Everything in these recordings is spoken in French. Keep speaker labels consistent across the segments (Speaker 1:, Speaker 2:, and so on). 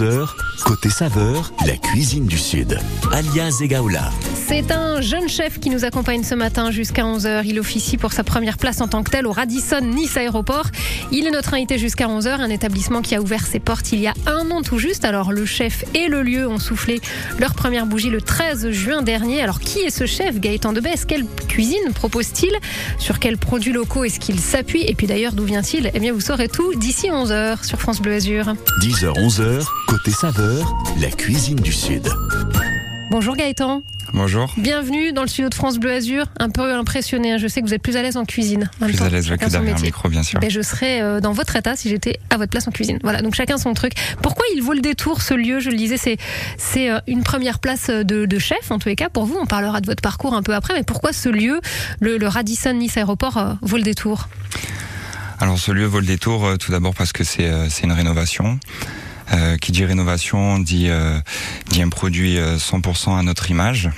Speaker 1: 11h, côté saveur, la cuisine du Sud. Alia Zegaoula.
Speaker 2: C'est un jeune chef qui nous accompagne ce matin jusqu'à 11h. Il officie pour sa première place en tant que tel au Radisson Nice Aéroport. Il est notre invité jusqu'à 11h, un établissement qui a ouvert ses portes il y a un an tout juste. Alors le chef et le lieu ont soufflé leur première bougie le 13 juin dernier. Alors qui est ce chef Gaëtan Debès Quelle cuisine propose-t-il? Sur quels produits locaux est-ce qu'il s'appuie? Et puis d'ailleurs d'où vient-il? Eh bien vous saurez tout d'ici 11h sur France Bleu Azur.
Speaker 1: 10h, 11h, côté saveur, la cuisine du Sud.
Speaker 2: Bonjour Gaëtan.
Speaker 3: Bonjour.
Speaker 2: Bienvenue dans le studio de France Bleu Azur. Un peu impressionné, hein. je sais que vous êtes plus à l'aise en cuisine. En
Speaker 3: Plus
Speaker 2: temps,
Speaker 3: à l'aise un
Speaker 2: métier.
Speaker 3: micro, bien sûr.
Speaker 2: Mais je serais euh, dans votre état si j'étais à votre place en cuisine. Voilà, donc chacun son truc. Pourquoi il vaut le détour ce lieu? Je le disais, c'est c'est euh, une première place de, de chef en tous les cas pour vous. On parlera de votre parcours un peu après, mais pourquoi ce lieu, le, le Radisson Nice Aéroport, euh, vaut le détour?
Speaker 3: Alors ce lieu vaut le détour euh, tout d'abord parce que c'est euh, c'est une rénovation. Euh, qui dit rénovation dit, euh, dit un produit euh, 100% à notre image.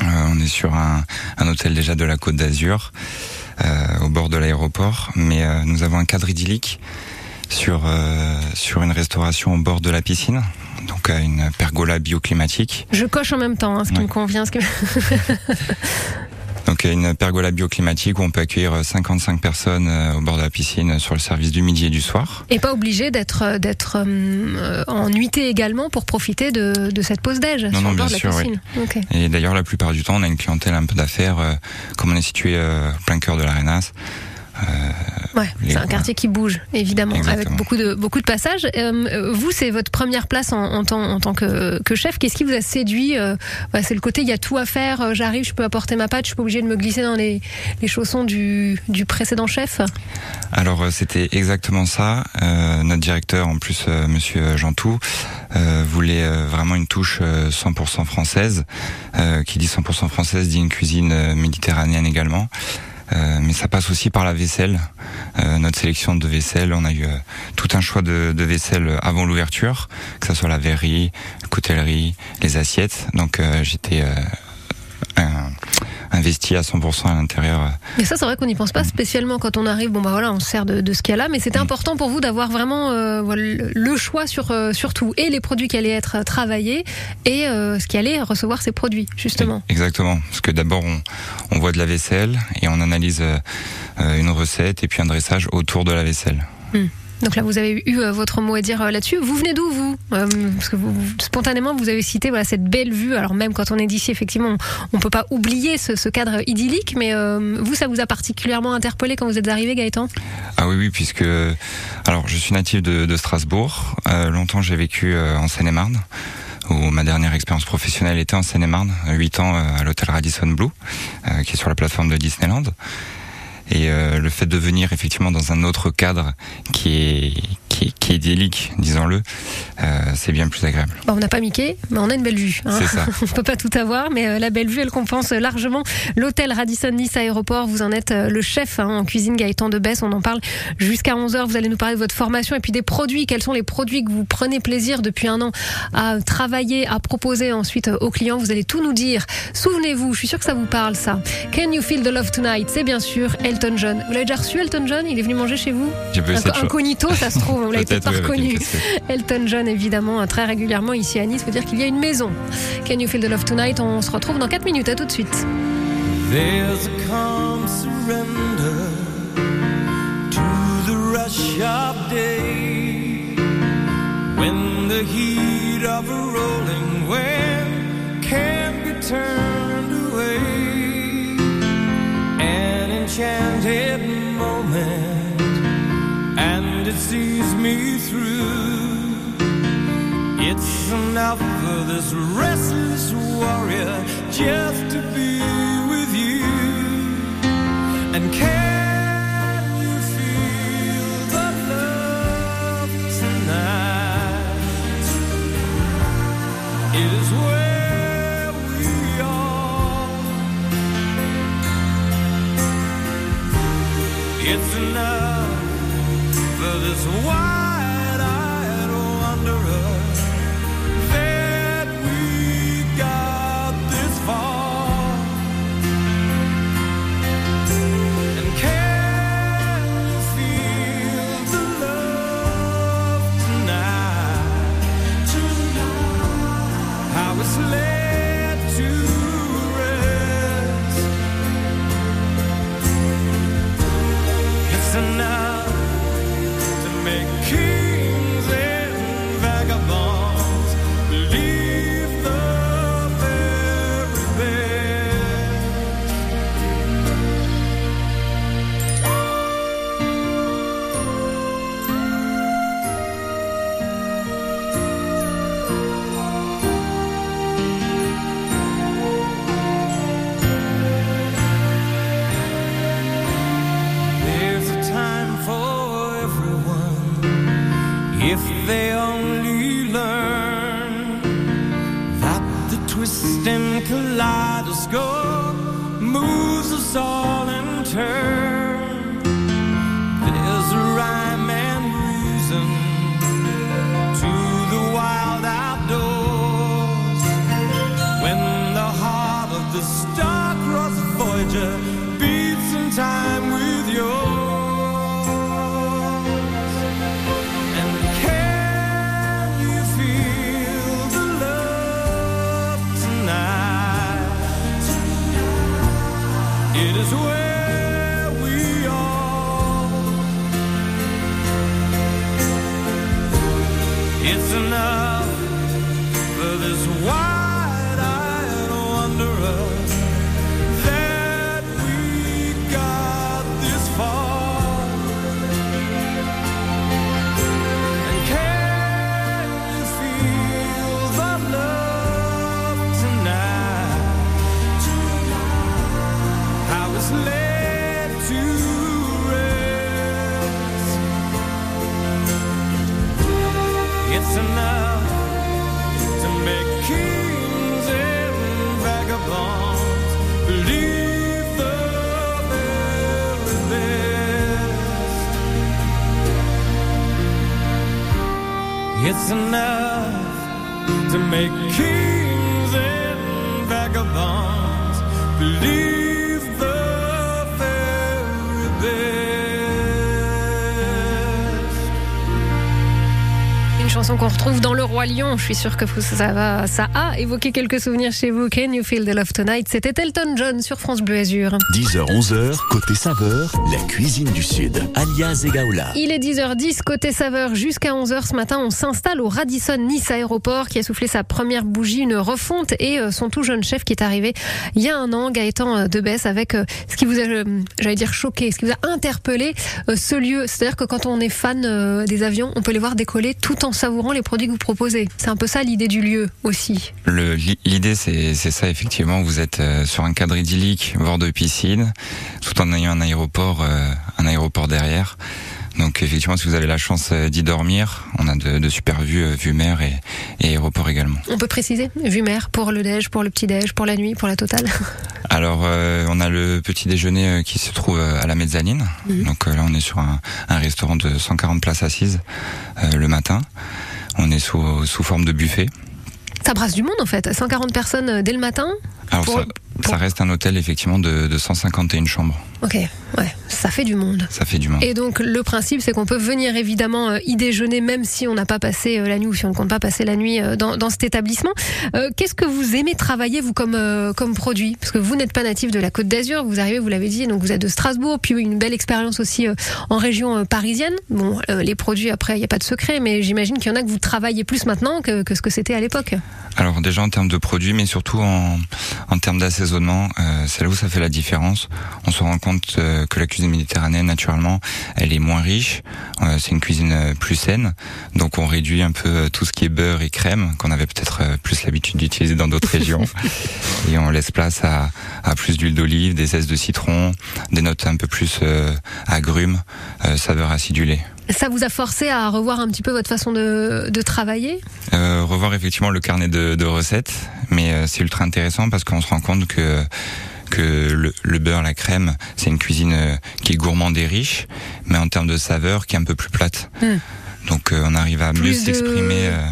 Speaker 3: Euh, on est sur un, un hôtel déjà de la Côte d'Azur, euh, au bord de l'aéroport, mais euh, nous avons un cadre idyllique sur euh, sur une restauration au bord de la piscine, donc euh, une pergola bioclimatique.
Speaker 2: Je coche en même temps, hein, ce qui me convient. Ce qui...
Speaker 3: Donc euh, une pergola bioclimatique où on peut accueillir euh, 55 personnes euh, au bord de la piscine euh, sur le service du midi et du soir.
Speaker 2: Et pas obligé d'être euh, d'être euh, en nuitée également pour profiter de, de cette pause déj sur
Speaker 3: non,
Speaker 2: le bord
Speaker 3: bien
Speaker 2: de la
Speaker 3: sûr, oui.
Speaker 2: piscine.
Speaker 3: Et d'ailleurs, la plupart du temps, on a une clientèle un peu d'affaires, euh, comme on est situé euh, plein cœur de l'Arenas.
Speaker 2: Ouais,
Speaker 3: Les-
Speaker 2: c'est un quartier qui bouge, évidemment, avec beaucoup de beaucoup de passages. Euh, vous, c'est votre première place en, en tant en tant que, que chef. Qu'est-ce qui vous a séduit euh, ouais, C'est le côté il y a tout à faire. euh, J'arrive, je peux apporter ma patte, je suis pas obligé de me glisser dans les, les chaussons du, du précédent chef.
Speaker 3: Alors, euh, c'était exactement ça. Euh, notre directeur, en plus, euh, Monsieur Jantou, euh, voulait euh, vraiment une touche euh, 100% française. Euh, qui dit 100% française dit une cuisine euh, méditerranéenne également. Euh, mais ça passe aussi par la vaisselle. Euh, notre sélection de vaisselle, on a eu euh, tout un choix de, de vaisselle avant l'ouverture, que ce soit la verrerie, la coutellerie, les assiettes. Donc j'étais un- investi à 100% à l'intérieur. euh,
Speaker 2: Mais ça, c'est vrai qu'on n'y pense pas spécialement quand on arrive. Bon, bah voilà, on se sert de, de ce qu'il y a là. Mais c'était important pour vous d'avoir vraiment euh, le- choix sur, euh, sur tout. Et les produits qui allaient être travaillés et euh, ce qui allait recevoir ces produits, justement.
Speaker 3: Exactement. Parce que d'abord, on, on voit de la vaisselle et on analyse une recette et puis un dressage autour de la vaisselle.
Speaker 2: Donc là, vous avez eu euh, votre mot à dire euh, là-dessus. Vous venez d'où, vous? Euh, Parce que vous, spontanément, vous avez cité cette belle vue. Alors même quand on est d'ici, effectivement, on ne peut pas oublier ce, cadre idyllique. Mais vous, ça vous a particulièrement interpellé quand vous êtes arrivé, Gaëtan?
Speaker 3: Ah oui, oui, puisque alors je suis natif de, Strasbourg. Longtemps, j'ai vécu en Seine-et-Marne. Où ma dernière expérience professionnelle était en Seine-et-Marne, 8 ans à l'hôtel Radisson Blue, qui est sur la plateforme de Disneyland. Et euh, le fait de venir effectivement dans un autre cadre qui est qui est, qui est idyllique, disons-le, euh, c'est bien plus agréable.
Speaker 2: Bon, On n'a pas Mickey, mais on a une belle vue. hein.
Speaker 3: Ça.
Speaker 2: on peut pas tout avoir, mais euh, la belle vue, elle compense largement. L'hôtel Radisson Nice Aéroport, vous en êtes euh, le chef hein, en cuisine Gaëtan de Besse. On en parle jusqu'à 11h. Vous allez nous parler de votre formation et puis des produits. Quels sont les produits que vous prenez plaisir depuis un an à travailler, à proposer ensuite aux clients? Vous allez tout nous dire. Souvenez-vous, je suis sûr que ça vous parle ça. Can you feel the love tonight? C'est bien sûr Elton John. Vous l'avez déjà reçu Elton John? Il est venu manger chez vous? Incognito, ça se trouve. Vous l'avez peut-être pas reconnu. Elton John, évidemment, euh, très régulièrement ici à Nice. Faut dire qu'il y a une maison. Can you feel the love tonight On se retrouve dans 4 minutes. À tout de suite.
Speaker 4: There's a calm surrender to the rush of day when the heat of a rolling wave can't be turned away. An enchanted moment, and it sees me through. It's enough for this restless warrior just to be with you. And can you feel the love tonight? It is where was It is where we are. It's enough
Speaker 2: Roi Lion. Je suis sûre que vous- ça, va, ça a évoqué quelques souvenirs chez vous. Can you feel the love tonight? C'était Elton John sur France Bleu Azur.
Speaker 1: 10h, 11h, côté saveur, la cuisine du Sud. Alias Egaola.
Speaker 2: Il est 10h10, côté saveur, jusqu'à 11h ce matin, on s'installe au Radisson Nice Aéroport qui a soufflé sa première bougie, une refonte et euh, son tout jeune chef qui est arrivé il y a un an, Gaëtan euh, Debesse, avec euh, ce qui vous a, j'allais dire choqué, ce qui vous a interpellé, ce lieu. C'est-à-dire que quand on est fan des avions, on peut les voir décoller tout en savourant les produits que vous proposez. C'est un peu ça l'idée du lieu aussi.
Speaker 3: L'idée, c'est ça, effectivement. Vous êtes euh, sur un cadre idyllique, bord de piscine, tout en ayant un aéroport, euh, un aéroport derrière. Donc, effectivement, si vous avez la chance euh, d'y dormir, on a de, de super vues, vue mer et, et aéroport également.
Speaker 2: On peut préciser, vue mer pour le déj, pour le petit déj, pour la nuit, pour la totale?
Speaker 3: Alors, euh, on a le petit déjeuner qui se trouve à la mezzanine. Donc euh, là, on est sur un, un restaurant de 140 places assises euh, le matin. On est sous, sous forme de buffet.
Speaker 2: Ça brasse du monde en fait. 140 personnes euh, dès le matin.
Speaker 3: Alors,
Speaker 2: Pour-
Speaker 3: ça, ça reste un hôtel, effectivement, de, de 151 chambres.
Speaker 2: Ok, ouais, ça fait du monde.
Speaker 3: Ça fait du monde.
Speaker 2: Et donc le principe, c'est qu'on peut venir évidemment euh, y déjeuner, même si on n'a pas passé euh, la nuit ou si on ne compte pas passer la nuit euh, dans, dans cet établissement. Qu'est-ce que vous aimez travailler vous comme comme produit? Parce que vous n'êtes pas natif de la Côte d'Azur, vous arrivez, vous l'avez dit, donc vous êtes de Strasbourg, puis une belle expérience aussi en région parisienne. Bon, les produits après, il n'y a pas de secret, mais j'imagine qu'il y en a que vous travaillez plus maintenant que, que ce que c'était à l'époque.
Speaker 3: Alors déjà en termes de produits, mais surtout en, en termes euh, c'est là où ça fait la différence. On se rend compte euh, que la cuisine méditerranéenne, naturellement, elle est moins riche. Euh, c'est une cuisine plus saine, donc on réduit un peu tout ce qui est beurre et crème qu'on avait peut-être plus l'habitude d'utiliser dans d'autres régions, et on laisse place à, à plus d'huile d'olive, des zestes de citron, des notes un peu plus agrumes, saveur acidulée.
Speaker 2: Ça vous a forcé à revoir un petit peu votre façon de, de travailler?
Speaker 3: Euh, revoir effectivement le carnet de, de recettes, mais euh, c'est ultra intéressant parce qu'on se rend compte que que le, le beurre, la crème, c'est une cuisine euh, qui est gourmande et riche, mais en termes de saveur, qui est un peu plus plate.
Speaker 2: Hmm.
Speaker 3: Donc euh, on arrive à mieux
Speaker 2: de-
Speaker 3: s'exprimer. euh,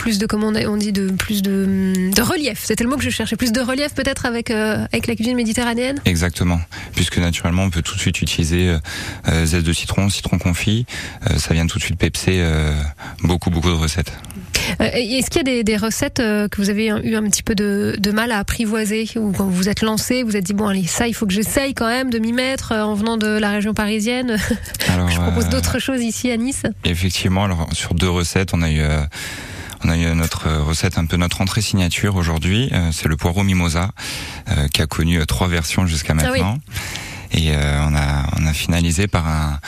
Speaker 2: plus de comment on dit de plus de, de relief. C'était le mot que je cherchais. Plus de relief peut-être avec euh, avec la cuisine méditerranéenne.
Speaker 3: Exactement, puisque naturellement on peut tout de suite utiliser euh, euh, zeste de citron, citron confit, euh, ça vient tout de suite pepser beaucoup beaucoup de recettes.
Speaker 2: Et Est-ce qu'il y a des, des recettes que vous avez eu un petit peu de, de mal à apprivoiser ou quand vous vous êtes lancé, vous vous êtes dit bon allez ça il faut que j'essaye quand même de m'y mettre en venant de la région parisienne.
Speaker 3: Alors,
Speaker 2: je propose d'autres choses ici à Nice.
Speaker 3: Effectivement, alors sur deux recettes, on a eu on a eu notre euh, recette, un peu notre entrée signature aujourd'hui. Euh, c'est le poireau mimosa euh, qui a connu trois versions jusqu'à
Speaker 2: Ah oui.
Speaker 3: maintenant. Et euh, on a on a finalisé par un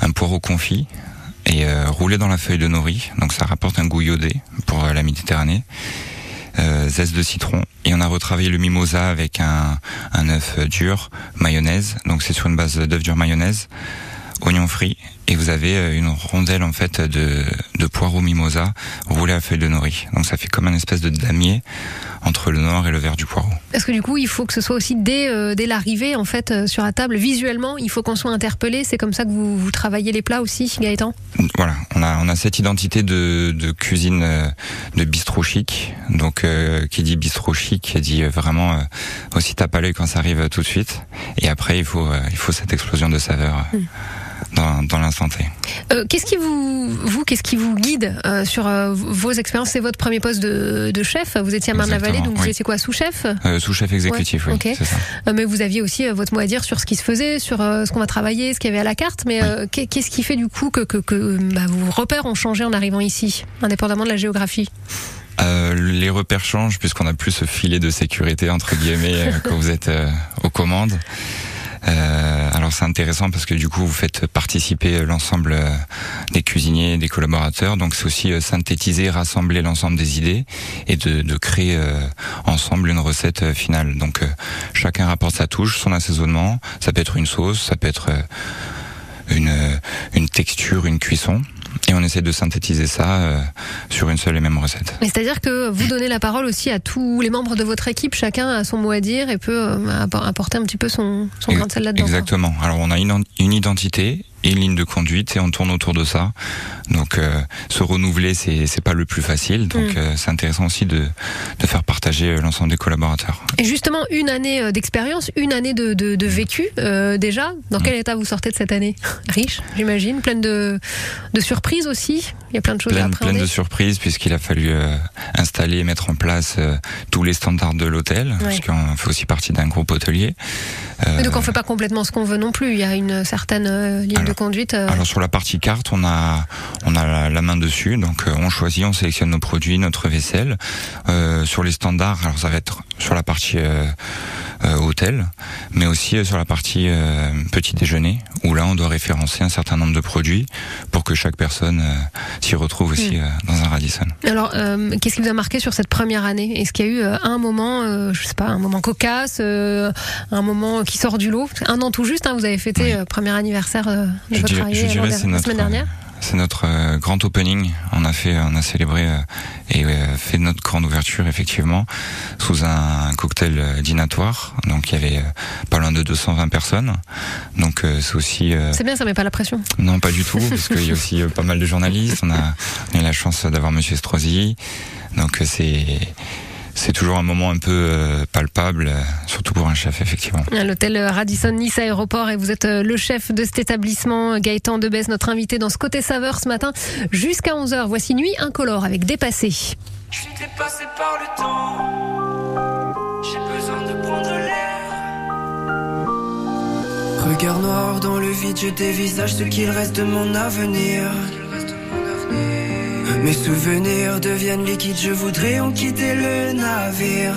Speaker 3: un poireau confit et euh, roulé dans la feuille de nori. Donc ça rapporte un goût iodé pour la Méditerranée. Euh, zeste de citron et on a retravaillé le mimosa avec un, un œuf dur, mayonnaise. Donc c'est sur une base d'œuf dur mayonnaise, oignon frit et vous avez euh, une rondelle en fait de, de poireau mimosa roulé à feuille de nori. Donc ça fait comme un espèce de damier entre le noir et le vert du poireau.
Speaker 2: Parce que du coup, il faut que ce soit aussi dès, euh, dès l'arrivée, en fait, euh, sur la table, visuellement, il faut qu'on soit interpellé. C'est comme ça que vous, vous travaillez les plats aussi, Gaëtan?
Speaker 3: Voilà, on a, on a cette identité de, de cuisine euh, de bistrot chic. Donc, qui dit bistrot chic, dit vraiment aussi tape à l'œil quand ça arrive tout de suite. Et après, il faut, il faut cette explosion de saveur euh, dans, dans T.
Speaker 2: Euh, qu'est-ce qui vous, vous, qu'est-ce qui vous guide euh, sur euh, vos expériences? C'est votre premier poste de, de chef. Vous étiez à Marne-la-Vallée, donc vous
Speaker 3: oui.
Speaker 2: étiez quoi, sous-chef?
Speaker 3: Sous-chef exécutif,
Speaker 2: Ouais,
Speaker 3: oui, ça.
Speaker 2: Mais vous aviez aussi votre mot à dire sur ce qui se faisait, sur ce qu'on va travailler, ce qu'il y avait à la carte. Mais qu'est- qu'est-ce qui fait du coup que, que, que bah, vos repères ont changé en arrivant ici, indépendamment de la géographie?
Speaker 3: Euh, les repères changent puisqu'on a plus ce filet de sécurité entre guillemets quand vous êtes euh, aux commandes. Euh, alors c'est intéressant parce que du coup vous faites participer l'ensemble euh, des cuisiniers, des collaborateurs. Donc c'est aussi euh, synthétiser, rassembler l'ensemble des idées et de, créer ensemble une recette finale. Donc chacun rapporte sa touche, son assaisonnement. Ça peut être une sauce, ça peut être une, une texture, une cuisson. Et on essaie de synthétiser ça euh, sur une seule et même recette.
Speaker 2: Mais C'est-à-dire que vous donnez la parole aussi à tous les membres de votre équipe, chacun a son mot à dire et peut euh, app- apporter un petit peu son, son grain de sel là-dedans.
Speaker 3: Exactement. Alors on a une, une identité et une ligne de conduite et on tourne autour de ça. Donc euh, se renouveler c'est c'est pas le plus facile. Donc
Speaker 2: Mm.
Speaker 3: euh, c'est intéressant aussi de de faire partager euh, l'ensemble des collaborateurs.
Speaker 2: Et justement, une année euh, d'expérience, une année de, de, de vécu euh, déjà. Dans
Speaker 3: Mm.
Speaker 2: quel état vous sortez de cette année? Riche, j'imagine, pleine de, de surprises aussi. Il y a plein de choses à
Speaker 3: Plein,
Speaker 2: appréhender.
Speaker 3: plein de surprises puisqu'il a fallu euh, installer et mettre en place tous les standards de l'hôtel
Speaker 2: Ouais.
Speaker 3: puisqu'on fait aussi partie d'un groupe hôtelier.
Speaker 2: Mais donc on fait pas complètement ce qu'on veut non plus. Il y a une certaine ligne de conduite. euh,
Speaker 3: Alors sur la partie carte, on a on a la, la main dessus, donc euh, on choisit, on sélectionne nos produits, notre vaisselle. Euh, sur les standards, alors ça va être sur la partie hôtel, mais aussi sur la partie petit déjeuner, où là on doit référencer un certain nombre de produits pour que chaque personne s'y retrouve aussi euh, dans un Radisson.
Speaker 2: Alors, qu'est-ce qui vous a marqué sur cette première année? Est-ce qu'il y a eu un moment, je sais pas, un moment cocasse, un moment qui sort du lot? Un an tout juste, hein, vous avez fêté
Speaker 3: Oui.
Speaker 2: premier anniversaire de
Speaker 3: Je
Speaker 2: votre
Speaker 3: dirais, je c'est
Speaker 2: la
Speaker 3: notre
Speaker 2: semaine dernière.
Speaker 3: c'est notre euh, grand opening. On a fait, on a célébré euh, et euh, fait notre grande ouverture effectivement sous un cocktail dînatoire. Donc il y avait pas loin de 220 personnes. Donc c'est aussi
Speaker 2: C'est bien, ça met pas la pression.
Speaker 3: non pas du tout parce qu'il y a aussi pas mal de journalistes. On a, on a eu la chance d'avoir Monsieur Strozi. Donc c'est c'est toujours un moment un peu euh, palpable, euh, surtout pour un chef effectivement.
Speaker 2: L'hôtel Radisson Nice Aéroport et vous êtes euh, le chef de cet établissement, Gaëtan Debès, notre invité dans ce côté saveur ce matin jusqu'à 11h. Voici Nuit incolore avec Dépassé.
Speaker 5: Je suis dépassé par le temps. J'ai besoin de prendre l'air. Regard noir dans le vide, je dévisage ce qu'il reste de mon avenir. Mes souvenirs deviennent liquides, je voudrais en quitter le navire.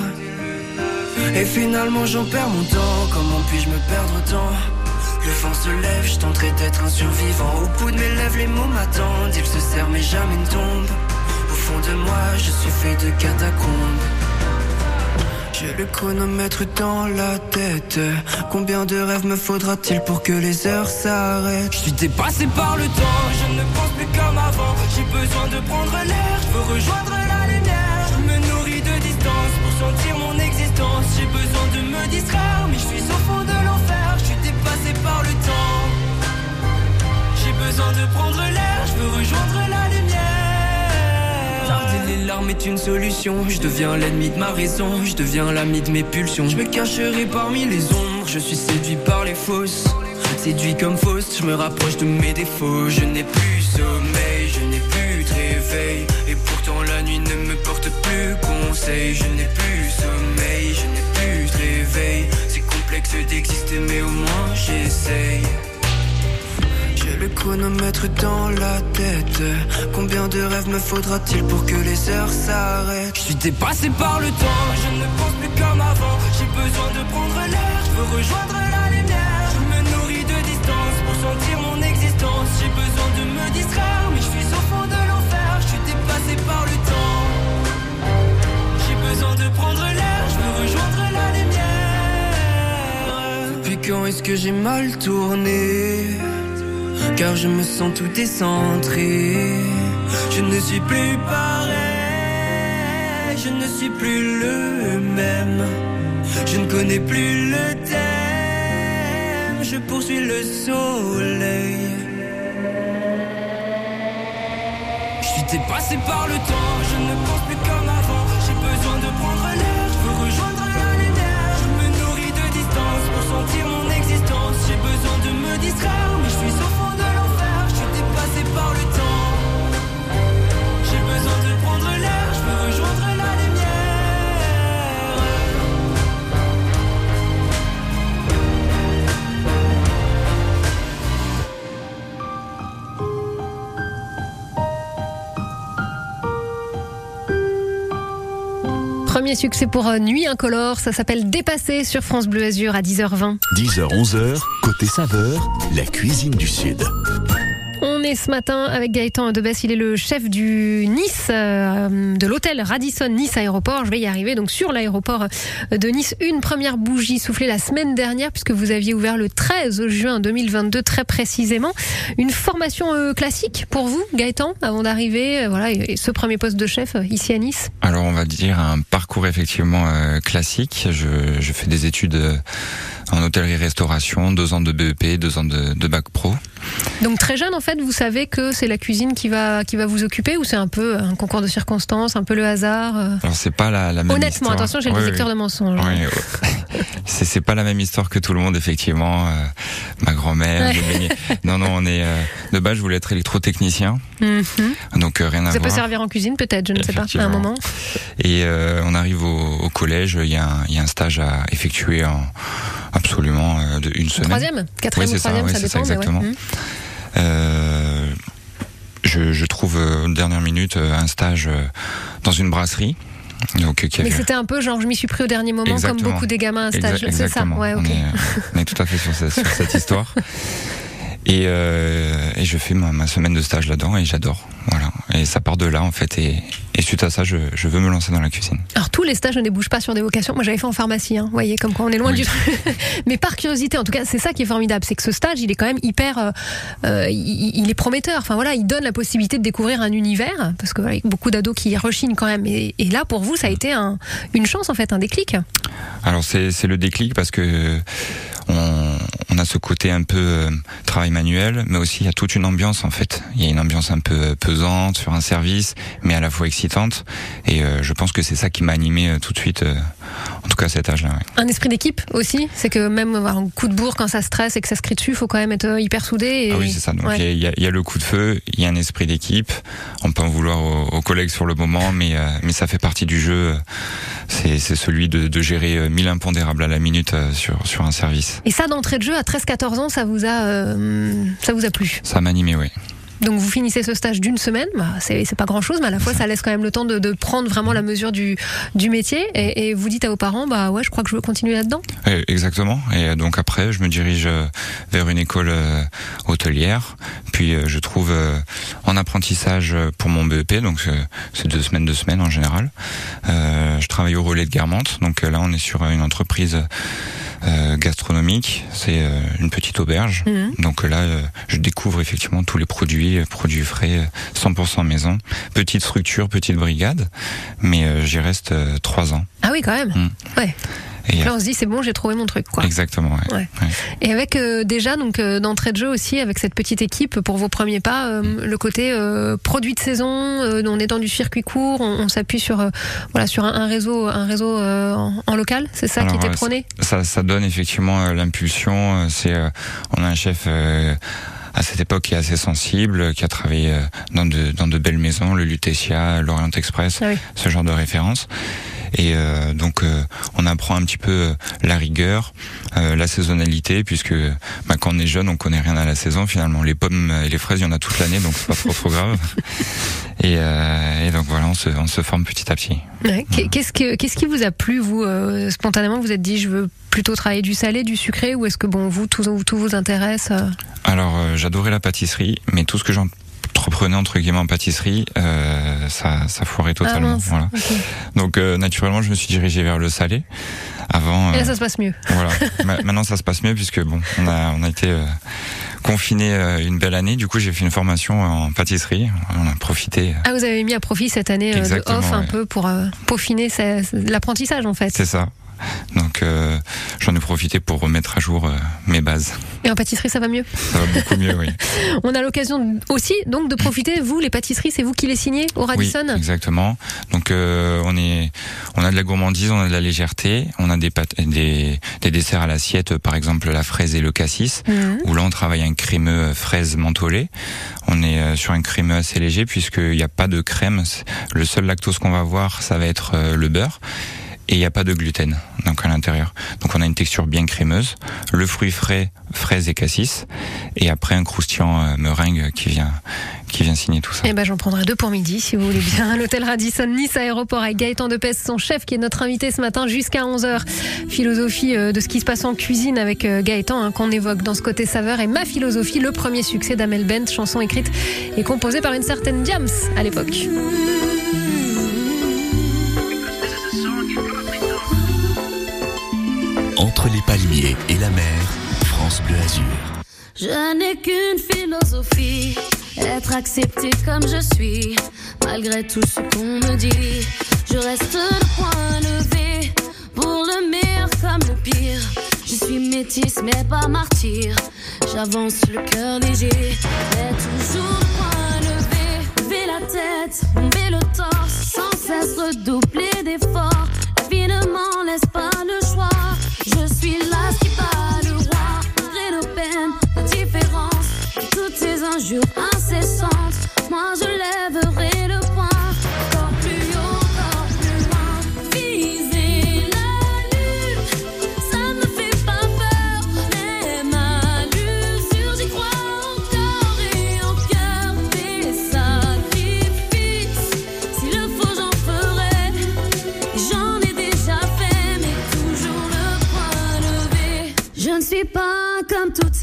Speaker 5: Et finalement j'en perds mon temps, comment puis-je me perdre autant Le vent se lève, je tenterai d'être un survivant. Au bout de mes lèvres, les mots m'attendent, ils se serrent mais jamais ne tombent. Au fond de moi, je suis fait de catacombes. J'ai le chronomètre dans la tête. Combien de rêves me faudra-t-il pour que les heures s'arrêtent? Je suis dépassé par le temps, je ne comme avant. J'ai besoin de prendre l'air, je veux rejoindre la lumière. Je me nourris de distance pour sentir mon existence. J'ai besoin de me distraire, mais je suis au fond de l'enfer. Je suis dépassé par le temps. J'ai besoin de prendre l'air, je veux rejoindre la lumière. Les larmes est une solution. Je deviens l'ennemi de ma raison, je deviens l'ami de mes pulsions. Je me cacherai parmi les ombres, je suis séduit par les fausses. Séduit comme fausse, je me rapproche de mes défauts. Je n'ai plus sommeil, je n'ai plus de réveil. Et pourtant la nuit ne me porte plus conseil. Je n'ai plus sommeil, je n'ai plus de réveil. C'est complexe d'exister, mais au moins j'essaye. J'ai le chronomètre dans la tête. Combien de rêves me faudra-t-il pour que les heures s'arrêtent? Je suis dépassé par le temps, je ne pense plus comme avant. J'ai besoin de prendre l'air, je veux rejoindre la lumière. Je me nourris de distance pour sentir mon existence. J'ai besoin de mais je suis au fond de l'enfer. Je suis dépassé par le temps. J'ai besoin de prendre l'air, je veux rejoindre la lumière. Depuis quand est-ce que j'ai mal tourné? Car je me sens tout décentré. Je ne suis plus pareil, je ne suis plus le même. Je ne connais plus le thème, je poursuis le soleil. Je suis dépassé par le temps, je ne pense plus comme
Speaker 2: Premier succès pour euh, Nuit Incolore, ça s'appelle Dépassé sur France Bleu Azur à 10h20.
Speaker 1: 10h, 11h, côté saveur, la cuisine du Sud.
Speaker 2: Ce matin avec Gaëtan Debès, il est le chef du Nice, euh, de l'hôtel Radisson Nice Aéroport. Je vais y arriver. Donc sur l'aéroport de Nice, une première bougie soufflée la semaine dernière puisque vous aviez ouvert le 13 juin 2022 très précisément. Une formation euh, classique pour vous, Gaëtan, avant d'arriver, euh, voilà, et ce premier poste de chef ici à Nice?
Speaker 3: Alors on va dire un parcours effectivement classique. Je, fais des études en hôtellerie-restauration, deux ans de BEP, deux ans de, de bac pro.
Speaker 2: Donc très jeune en fait, vous savez que c'est la cuisine qui va qui va vous occuper ou c'est un peu un concours de circonstances, un peu le hasard. euh
Speaker 3: Alors c'est pas la, la même
Speaker 2: Honnêtement,
Speaker 3: histoire.
Speaker 2: attention, j'ai le
Speaker 3: Oui,
Speaker 2: détecteur
Speaker 3: oui.
Speaker 2: de mensonges.
Speaker 3: Oui, ouais. c'est pas la même histoire que tout le monde effectivement. Euh, ma grand-mère,
Speaker 2: Ouais.
Speaker 3: non non, on est euh, de base je voulais être électrotechnicien,
Speaker 2: Mhm.
Speaker 3: donc euh, rien à
Speaker 2: Ça peut
Speaker 3: voir.
Speaker 2: servir en cuisine peut-être, je ne sais pas, à un moment.
Speaker 3: Et euh, on arrive au, au collège, il y, a un, il y a un stage à effectuer en absolument euh, de une semaine.
Speaker 2: Troisième, quatrième ou
Speaker 3: ça,
Speaker 2: troisième, ça,
Speaker 3: c'est ça,
Speaker 2: dépend. mais ouais.
Speaker 3: Euh, je, je trouve euh, dernière minute euh, un stage euh, dans une brasserie. Donc,
Speaker 2: Mais c'était un peu genre je m'y suis pris au dernier moment
Speaker 3: Exactement.
Speaker 2: comme beaucoup des gamins à un stage. C'est ça, ouais,
Speaker 3: on, est, on est tout à fait sur cette histoire. Et, euh, et je fais ma, ma semaine de stage là-dedans et j'adore. Voilà. Et ça part de là en fait. Et, et suite à ça, je, je veux me lancer dans la cuisine.
Speaker 2: Alors tous les stages ne débouchent pas sur des vocations. Moi j'avais fait en pharmacie, hein. vous voyez comme quoi on est loin
Speaker 3: Oui.
Speaker 2: du truc. Mais par curiosité, en tout cas, c'est ça qui est formidable, c'est que ce stage, il est quand même hyper, euh, euh, il, il est prometteur. Enfin voilà, il donne la possibilité de découvrir un univers, parce que voilà, il y a beaucoup d'ados qui rechignent quand même. Et, et là, pour vous, ça a été un, une chance en fait, un déclic.
Speaker 3: Alors c'est c'est le déclic parce que on, on a ce côté un peu euh, travail manuel, mais aussi il y a toute une ambiance en fait. Il y a une ambiance un peu pesante sur un service, mais à la fois excitante. Et euh, je pense que c'est ça qui m'a animé euh, tout de suite, euh, en tout cas à cet âge-là. ouais.
Speaker 2: Un esprit d'équipe aussi, c'est que même avoir un coup de bourre quand ça stresse et que ça se crie dessus, il faut quand même être hyper soudé. Et...
Speaker 3: Ah oui, c'est ça. Donc il
Speaker 2: Ouais.
Speaker 3: y a- y, y le coup de feu, il y a un esprit d'équipe. On peut en vouloir aux, aux collègues sur le moment, mais mais ça fait partie du jeu. C'est celui de, de gérer euh, 1000 impondérables à la minute sur sur un service.
Speaker 2: Et ça, d'entrée de jeu, à 13-14 ans, ça vous a, euh, ça vous a plu.
Speaker 3: Ça m'a animé, oui.
Speaker 2: Donc vous finissez ce stage d'une semaine, bah, c'est pas grand chose, mais à la fois ça laisse quand même le temps de, de prendre vraiment la mesure du, du métier. Et, et vous dites à vos parents, bah ouais, je crois que je veux continuer là-dedans.
Speaker 3: Euh, Exactement. Et donc après, je me dirige euh, vers une école euh, hôtelière. Puis euh, je trouve en apprentissage pour mon BEP, donc c'est deux semaines, deux semaines en général. Je travaille au relais de Guermantes. Donc là, on est sur une entreprise euh, gastronomique. C'est euh, une petite auberge.
Speaker 2: Mhm.
Speaker 3: Donc euh, là, euh, je découvre effectivement tous les produits, euh, produits frais, euh, 100% maison. Petite structure, petite brigade, mais euh, j'y reste euh, trois ans.
Speaker 2: Ah oui, quand même.
Speaker 3: Mm.
Speaker 2: Ouais.
Speaker 3: Et,
Speaker 2: Là, on se dit, c'est bon, j'ai trouvé mon truc, quoi.
Speaker 3: Exactement. Ouais.
Speaker 2: Ouais.
Speaker 3: Ouais.
Speaker 2: Et avec euh, déjà, donc euh, d'entrée de jeu aussi, avec cette petite équipe pour vos premiers pas, euh, le côté euh, produit de saison, euh, on est dans du circuit court, on, on s'appuie sur euh, voilà sur un, un réseau, un réseau euh, en, en local, c'est ça qui était prôné?
Speaker 3: ça, ça donne effectivement euh, l'impulsion. euh, C'est, euh, on a un chef euh, à cette époque qui est assez sensible, qui a travaillé euh, dans de, dans de belles maisons, le Lutetia, l'Orient Express,
Speaker 2: Ah oui.
Speaker 3: ce genre de références. Et euh, donc, euh, on apprend un petit peu euh, la rigueur, euh, la saisonnalité, puisque bah, quand on est jeune, on connaît rien à la saison. Finalement, les pommes et les fraises, il y en a toute l'année, donc c'est pas trop trop grave. Et, euh, et donc voilà, on se, on se forme petit à petit.
Speaker 2: Ouais. Qu'est-ce que qu'est-ce qui vous a plu vous euh, spontanément? Vous vous êtes dit, je veux plutôt travailler du salé, du sucré, ou est-ce que bon vous tout, tout vous intéresse euh
Speaker 3: Alors, euh, j'adorais la pâtisserie, mais tout ce que j'entreprenais entre guillemets en pâtisserie, euh, ça, ça foirait totalement.
Speaker 2: Ah,
Speaker 3: voilà. Donc, euh, naturellement, je me suis dirigé vers le salé. Avant,
Speaker 2: Et là, ça se passe mieux.
Speaker 3: voilà. Ma- Maintenant, ça se passe mieux puisque bon, on a, on a été confiné une belle année. Du coup, j'ai fait une formation en pâtisserie. On a profité.
Speaker 2: Ah, vous avez mis à profit cette année de off un
Speaker 3: ouais.
Speaker 2: peu pour peaufiner sa- l'apprentissage en fait.
Speaker 3: C'est ça. Donc, euh, j'en ai profité pour remettre à jour euh, mes bases.
Speaker 2: Et en pâtisserie, ça va mieux?
Speaker 3: Ça va beaucoup mieux, oui.
Speaker 2: On a l'occasion aussi donc de profiter. Vous, les pâtisseries, c'est vous qui les signez au Radisson?
Speaker 3: Oui, exactement. Donc euh, on est, on a de la gourmandise, on a de la légèreté, on a des des, des desserts à l'assiette, par exemple la fraise et le cassis, où là on travaille un crémeux fraise mentholée. On est sur un crémeux assez léger puisqu'il n'y a pas de crème. Le seul lactose qu'on va avoir, ça va être le beurre. Et il n'y a pas de gluten donc à l'intérieur. Donc on a une texture bien crémeuse, le fruit frais, fraise et cassis, et après un croustillant euh, meringue qui vient qui vient signer tout ça.
Speaker 2: Eh ben, j'en prendrai deux pour midi, si vous voulez bien. À L'hôtel Radisson Nice Aéroport avec Gaëtan Depes, son chef, qui est notre invité ce matin jusqu'à 11h. Philosophie euh, de ce qui se passe en cuisine avec euh, Gaëtan, hein, qu'on évoque dans ce côté saveur. Et ma philosophie, le premier succès d'Amel Bent, chanson écrite et composée par une certaine Diams à l'époque.
Speaker 1: Les palmiers et la mer, France Bleu Azur.
Speaker 6: Je n'ai qu'une philosophie, être accepté comme je suis, malgré tout ce qu'on me dit. Je reste le point levé, pour le meilleur comme le pire. Je suis métisse mais pas martyr, j'avance le cœur léger, mais toujours le point levé. Lever la tête, bomber le torse, sans cesse redoubler d'efforts. M'en laisse je suis là qui bat le roi, malgré nos peines, nos différences, toutes ces injures incessantes. Moi je lèverai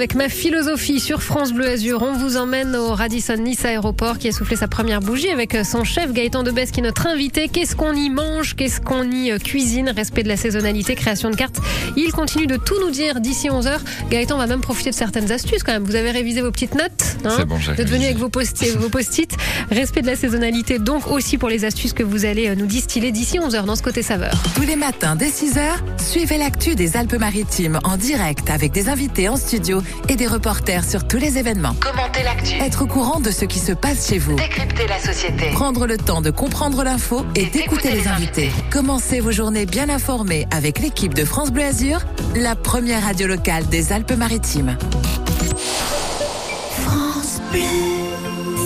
Speaker 2: Avec ma philosophie sur France Bleu Azur. On vous emmène au Radisson Nice Aéroport qui a soufflé sa première bougie avec son chef Gaëtan Debès qui est notre invité. Qu'est-ce qu'on y mange? Qu'est-ce qu'on y euh, cuisine? Respect de la saisonnalité, création de cartes. Il continue de tout nous dire d'ici 11h. Gaëtan va même profiter de certaines astuces quand même. Vous avez révisé vos petites notes? Hein
Speaker 3: C'est bon,
Speaker 2: êtes venu avec vos post- vos post-it. Respect de la saisonnalité donc aussi pour les astuces que vous allez euh, nous distiller d'ici 11h dans ce côté saveur.
Speaker 7: Tous les matins dès 6h, suivez l'actu des Alpes-Maritimes en direct avec des invités en studio et des reporters sur tous les événements.
Speaker 8: Commenter l'actu.
Speaker 7: Être au courant de ce qui se passe chez vous.
Speaker 8: Décrypter la société.
Speaker 7: Prendre le temps de comprendre l'info et, d'écouter les invités. Commencez vos journées bien informées avec l'équipe de France Bleu Azur, la première radio locale des Alpes-Maritimes.
Speaker 6: France Bleu,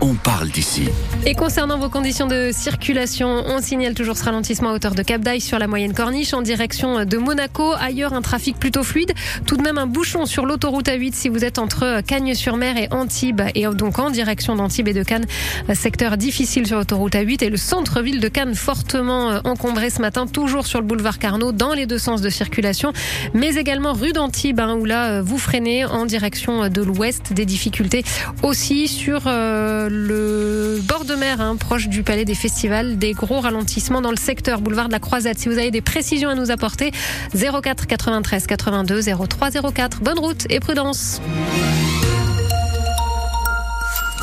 Speaker 1: on parle d'ici.
Speaker 2: Et concernant vos conditions de circulation, on signale toujours ce ralentissement à hauteur de Cap d'Aille sur la moyenne corniche en direction de Monaco. Ailleurs, un trafic plutôt fluide. Tout de même un bouchon sur l'autoroute A8 si vous êtes entre Cagnes-sur-Mer et Antibes et donc en direction d'Antibes et de Cannes. Secteur difficile sur l'autoroute A8 et le centre-ville de Cannes fortement encombré ce matin, toujours sur le boulevard Carnot dans les deux sens de circulation, mais également rue d'Antibes hein, où là vous freinez en direction de l'ouest. Des difficultés aussi sur euh, le bord de mer, hein, proche du palais des festivals, des gros ralentissements dans le secteur boulevard de la Croisette. Si vous avez des précisions à nous apporter, 04 93 82 03 04. Bonne route et prudence.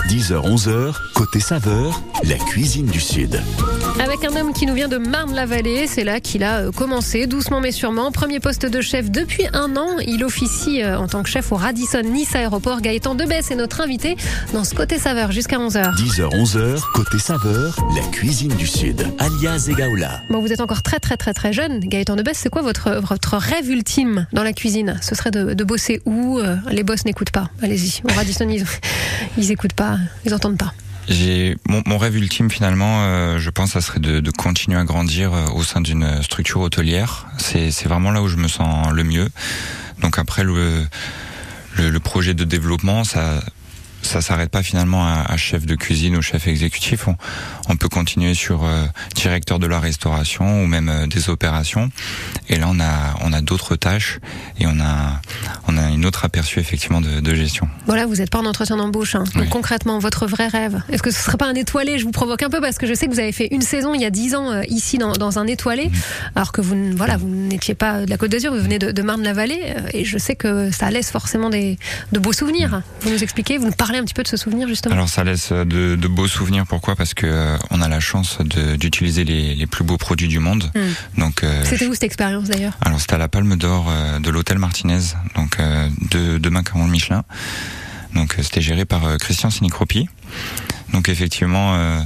Speaker 1: 10h-11h, côté saveur, la cuisine du Sud.
Speaker 2: Avec un homme qui nous vient de Marne-la-Vallée, c'est là qu'il a euh, commencé, doucement mais sûrement. Premier poste de chef depuis un an. Il officie euh, en tant que chef au Radisson Nice Aéroport. Gaëtan Debès est notre invité dans ce côté saveur jusqu'à 11h.
Speaker 1: 10h-11h, côté saveur, la cuisine du Sud, alias Egaola.
Speaker 2: Bon, vous êtes encore très très très très jeune. Gaëtan Debès, c'est quoi votre, votre rêve ultime dans la cuisine? Ce serait de, de bosser où? Euh, Les boss n'écoutent pas. Allez-y. Au Radisson, ils, ils écoutent pas, ils entendent pas.
Speaker 3: J'ai mon, mon rêve ultime finalement, euh, je pense, ça serait de, de continuer à grandir euh, au sein d'une structure hôtelière. C'est vraiment là où je me sens le mieux. Donc après le le, le projet de développement, ça ça s'arrête pas finalement à, à, chef de cuisine ou chef exécutif. On, on peut continuer sur euh, directeur de la restauration ou même euh, des opérations. Et là, on a on a d'autres tâches et on a on a une autre aperçu effectivement de, de gestion.
Speaker 2: Voilà, vous n'êtes pas en entretien d'embauche. Hein. Donc
Speaker 3: Oui.
Speaker 2: concrètement, votre vrai rêve, est-ce que ce serait pas un étoilé? Je vous provoque un peu parce que je sais que vous avez fait une saison il y a dix ans euh, ici dans, dans un étoilé, alors que vous n- voilà vous n'étiez pas de la Côte d'Azur, vous venez de, de Marne-la-Vallée et je sais que ça laisse forcément des de beaux souvenirs. Vous nous expliquez, vous nous parlez un petit peu de ce souvenir justement?
Speaker 3: Alors ça laisse de, de beaux souvenirs. Pourquoi? Parce que euh, on a la chance d'utiliser les, les plus beaux produits du monde.
Speaker 2: Hmm.
Speaker 3: Donc euh,
Speaker 2: C'était où cette expérience d'ailleurs?
Speaker 3: Alors c'était à la Palme d'Or euh, de l'hôtel Martinez, donc euh, de, de Macaron Michelin. Donc euh, c'était géré par euh, Christian Sinicropi. Donc effectivement, euh,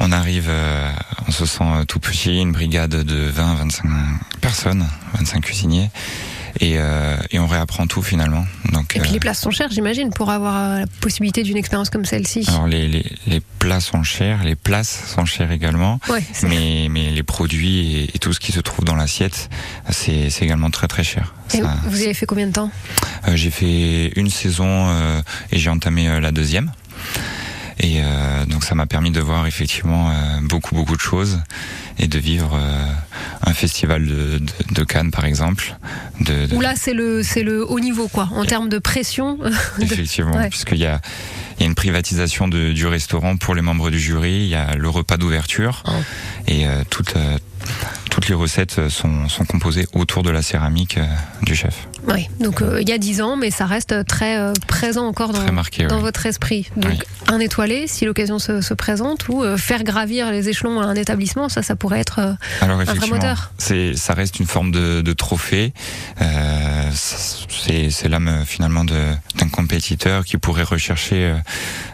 Speaker 3: on arrive, euh, on se sent euh, tout petit, une brigade de 20-25 personnes, 25 cuisiniers, et, euh, et on réapprend tout finalement. Donc
Speaker 2: Et puis
Speaker 3: euh,
Speaker 2: les places sont chères, j'imagine, pour avoir euh, la possibilité d'une expérience comme celle-ci.
Speaker 3: alors les, les, les plats sont chers, les places sont chères également.
Speaker 2: Ouais,
Speaker 3: Mais, mais les produits et, et tout ce qui se trouve dans l'assiette, c'est c'est également très très cher.
Speaker 2: Et
Speaker 3: Ça-
Speaker 2: vous y avez fait combien de temps?
Speaker 3: Euh, j'ai fait une saison euh, et j'ai entamé euh, la deuxième. Et euh, donc ça m'a permis de voir effectivement euh, beaucoup beaucoup de choses et de vivre euh, un festival de, de, de Cannes par exemple. De, de-
Speaker 2: Où là c'est le c'est le haut niveau quoi, en termes de pression.
Speaker 3: Effectivement,
Speaker 2: Ouais.
Speaker 3: puisqu'il y a, il y a une privatisation de, du restaurant pour les membres du jury, il y a le repas d'ouverture
Speaker 2: Oh.
Speaker 3: et euh, toutes, euh, toutes les recettes sont, sont composées autour de la céramique euh, du chef.
Speaker 2: Oui, donc euh, il y a 10 ans, mais ça reste très euh, présent encore dans,
Speaker 3: marqué,
Speaker 2: votre esprit. Donc
Speaker 3: Oui.
Speaker 2: un étoilé, si l'occasion se, se présente, ou euh, faire gravir les échelons à un établissement, ça, ça pourrait être.
Speaker 3: Alors
Speaker 2: vrai moteur.
Speaker 3: ça reste une forme de, de trophée. C'est l'âme finalement d'un compétiteur qui pourrait rechercher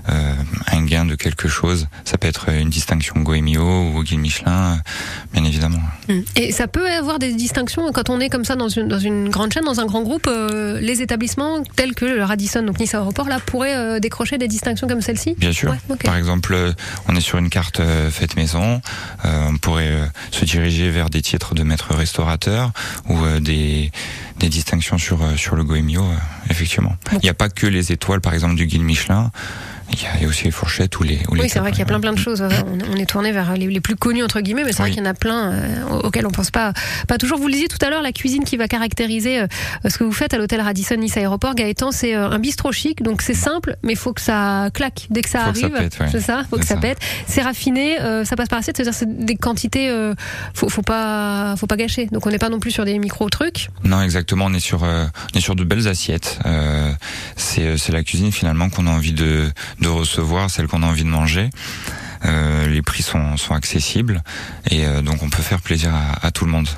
Speaker 3: un gain de quelque chose. Ça peut être une distinction Goemio ou Guy Michelin, bien évidemment.
Speaker 2: Et ça peut avoir des distinctions quand on est comme ça dans une, dans une grande chaîne, dans un grand groupe. euh, les établissements tels que le Radisson, donc Nice Aéroport, là, pourraient euh, décrocher des distinctions comme celle-ci.
Speaker 3: Bien sûr.
Speaker 2: Ouais.
Speaker 3: Par exemple, euh, on est sur une carte euh, faite maison. on pourrait se diriger vers des titres de maître restaurateur ou des, des distinctions sur sur le Goemio. effectivement. Il n'y a pas que les étoiles, par exemple, du guide Michelin. Il y a, il y a aussi les fourchettes ou les. Ou les
Speaker 2: Oui, c'est vrai qu'il y a plein plein de choses. On, est tourné vers les, les plus connus entre guillemets, mais c'est vrai qu'il y en a plein euh, auxquels on pense pas. Pas toujours. Vous le disiez tout à l'heure, la cuisine qui va caractériser euh, ce que vous faites à l'hôtel Radisson Nice Aéroport, Gaëtan, c'est euh, un bistrot chic, donc c'est simple, mais il faut que ça claque dès que ça
Speaker 3: Faut
Speaker 2: arrive.
Speaker 3: ouais.
Speaker 2: C'est ça, faut que ça,
Speaker 3: ça.
Speaker 2: pète. C'est raffiné, ça passe par assiette, c'est-à-dire c'est des quantités. faut, faut pas, faut pas gâcher. Donc on n'est pas non plus sur des micro trucs.
Speaker 3: Non, exactement. On est sur, on est sur de belles assiettes. C'est, c'est la cuisine finalement qu'on a envie de, de recevoir, celle qu'on a envie de manger. Euh, les prix sont, accessibles et euh, donc on peut faire plaisir à, à tout le monde.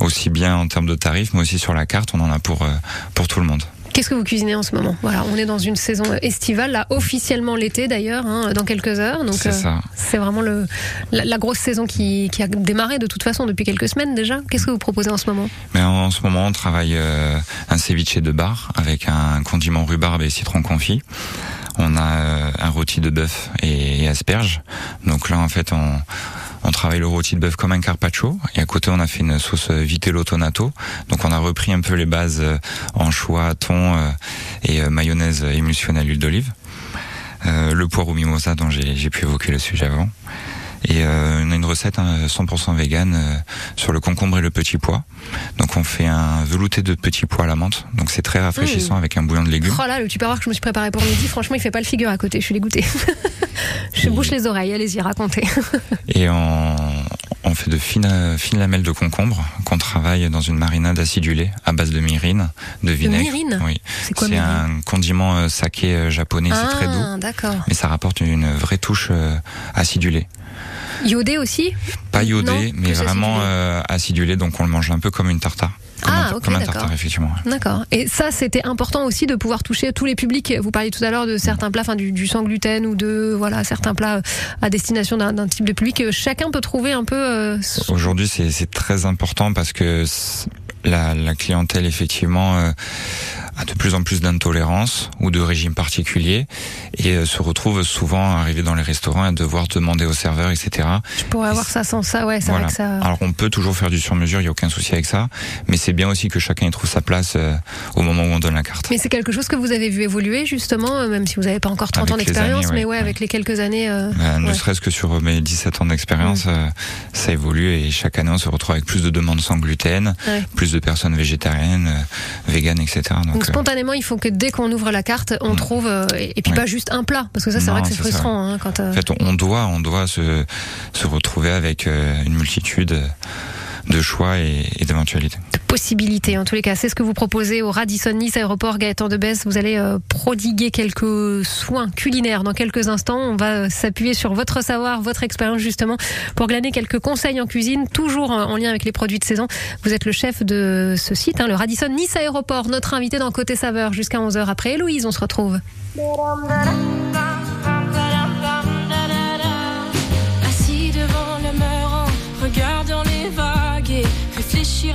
Speaker 3: Aussi bien en termes de tarifs, mais aussi sur la carte, on en a pour, euh, pour tout le monde.
Speaker 2: Qu'est-ce que vous cuisinez en ce moment? Voilà, on est dans une saison estivale, là officiellement l'été d'ailleurs, hein, dans quelques heures. Donc
Speaker 3: C'est
Speaker 2: euh, c'est vraiment le, la, la grosse saison qui, qui a démarré de toute façon depuis quelques semaines déjà. Qu'est-ce que vous proposez en ce moment?
Speaker 3: Mais en, en ce moment, on travaille euh, un ceviche de bar avec un condiment rhubarbe et citron confit. On a euh, un rôti de bœuf et, asperges. Donc là, en fait, on, on travaille le rôti de bœuf comme un carpaccio. Et à côté, on a fait une sauce vitello tonato. Donc on a repris un peu les bases anchois, thon euh, et euh, mayonnaise émulsionnée à l'huile d'olive. Euh, le poireau mimosa dont j'ai pu évoquer le sujet avant. Et euh, on a une recette hein, 100% vegan euh, sur le concombre et le petit pois. Donc on fait un velouté de petits pois à la menthe. Donc c'est très rafraîchissant avec un bouillon de légumes.
Speaker 2: Oh là, le tupperware que je me suis préparé pour midi, franchement, il fait pas le figure à côté. Je suis dégoûtée. je
Speaker 3: Et-
Speaker 2: bouche les oreilles. Allez-y, racontez.
Speaker 3: Et on, on fait de fines, fines lamelles de concombre qu'on travaille dans une marinade acidulée à base de myrrhine, de vinaigre.
Speaker 2: myrrhine
Speaker 3: Oui.
Speaker 2: C'est quoi
Speaker 3: C'est
Speaker 2: myrrhine
Speaker 3: un condiment euh, saké euh, japonais, c'est très doux.
Speaker 2: Ah, d'accord.
Speaker 3: Mais ça rapporte une vraie touche euh, acidulée.
Speaker 2: Iodé aussi?
Speaker 3: Pas iodé,
Speaker 2: Non,
Speaker 3: mais vraiment
Speaker 2: acidulé.
Speaker 3: acidulé, donc on le mange un peu comme une tartare. Comme
Speaker 2: Ah, ok, d'accord.
Speaker 3: effectivement.
Speaker 2: D'accord. Et ça, c'était important aussi de pouvoir toucher tous les publics. Vous parliez tout à l'heure de certains plats, enfin du, du sans gluten ou de voilà certains plats à destination d'un type de public. Euh, Chacun peut trouver un peu. euh,
Speaker 3: Aujourd'hui, c'est très important parce que la, la clientèle, effectivement, euh, a de plus en plus d'intolérance ou de régime particulier et euh, se retrouve souvent arrivé dans les restaurants à devoir demander au serveur, etc.
Speaker 2: Je pourrais avoir ça sans ça. Ouais, c'est
Speaker 3: Voilà.
Speaker 2: vrai que ça.
Speaker 3: Alors on peut toujours faire du sur-mesure, il n'y a aucun souci avec ça, mais c'est bien aussi que chacun y trouve sa place euh, au moment où on donne la carte.
Speaker 2: Mais c'est quelque chose que vous avez vu évoluer justement, euh, même si vous n'avez pas encore 30 ans
Speaker 3: Avec
Speaker 2: d'expérience, mais
Speaker 3: ouais,
Speaker 2: avec les quelques années. euh,
Speaker 3: Euh, ne
Speaker 2: ouais.
Speaker 3: serait-ce que sur mes 17 ans d'expérience, ça évolue et chaque année on se retrouve avec plus de demandes sans gluten, plus de personnes végétariennes, véganes, etc. Donc,
Speaker 2: spontanément, il faut que dès qu'on ouvre la carte, on
Speaker 3: Mm.
Speaker 2: trouve euh, et, puis pas juste un plat, parce que ça, c'est vrai que c'est frustrant hein, quand. euh,
Speaker 3: En fait, on doit, on doit se, se retrouver avec euh, une multitude de choix et, et d'éventualités.
Speaker 2: de possibilités. En tous les cas, c'est ce que vous proposez au Radisson Nice Aéroport Gaëtan de Besse. Vous allez euh, prodiguer quelques soins culinaires dans quelques instants. On va euh, s'appuyer sur votre savoir, votre expérience justement pour glaner quelques conseils en cuisine, toujours en en lien avec les produits de saison. Vous êtes le chef de ce site, hein, le Radisson Nice Aéroport, notre invité dans Côté Saveur jusqu'à 11h. Après Héloïse, on se retrouve.